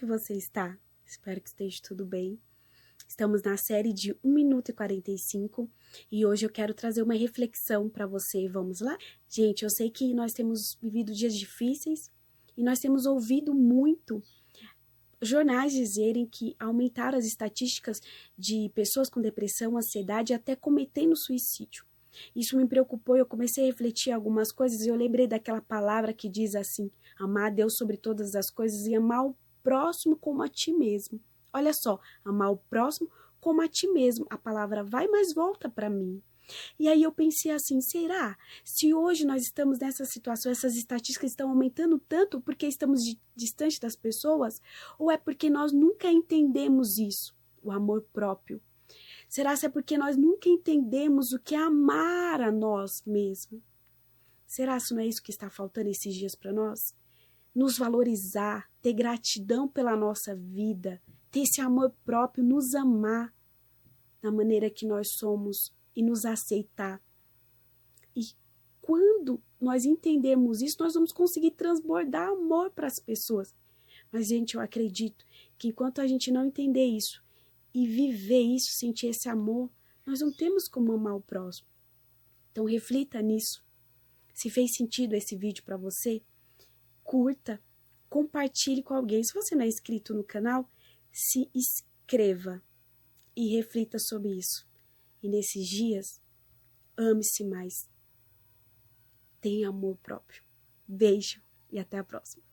que você está? Espero que esteja tudo bem. Estamos na série de 1 minuto e 45 e hoje eu quero trazer uma reflexão para você. Vamos lá? Gente, eu sei que nós temos vivido dias difíceis e nós temos ouvido muito jornais dizerem que aumentaram as estatísticas de pessoas com depressão, ansiedade até cometendo suicídio. Isso me preocupou eu comecei a refletir algumas coisas e eu lembrei daquela palavra que diz assim: amar a Deus sobre todas as coisas e amar o próximo como a ti mesmo. Olha só, amar o próximo como a ti mesmo. A palavra vai, mas volta para mim. E aí eu pensei assim, será? Se hoje nós estamos nessa situação, essas estatísticas estão aumentando tanto porque estamos distante das pessoas, ou é porque nós nunca entendemos isso, o amor próprio? Será se é porque nós nunca entendemos o que é amar a nós mesmos? Será se não é isso que está faltando esses dias para nós? Nos valorizar, ter gratidão pela nossa vida, ter esse amor próprio, nos amar da maneira que nós somos e nos aceitar. E quando nós entendermos isso, nós vamos conseguir transbordar amor para as pessoas. Mas, gente, eu acredito que enquanto a gente não entender isso e viver isso, sentir esse amor, nós não temos como amar o próximo. Então, reflita nisso. Se fez sentido esse vídeo para você, curta, compartilhe com alguém. Se você não é inscrito no canal, se inscreva e reflita sobre isso. E nesses dias, ame-se mais. Tenha amor próprio. Beijo e até a próxima.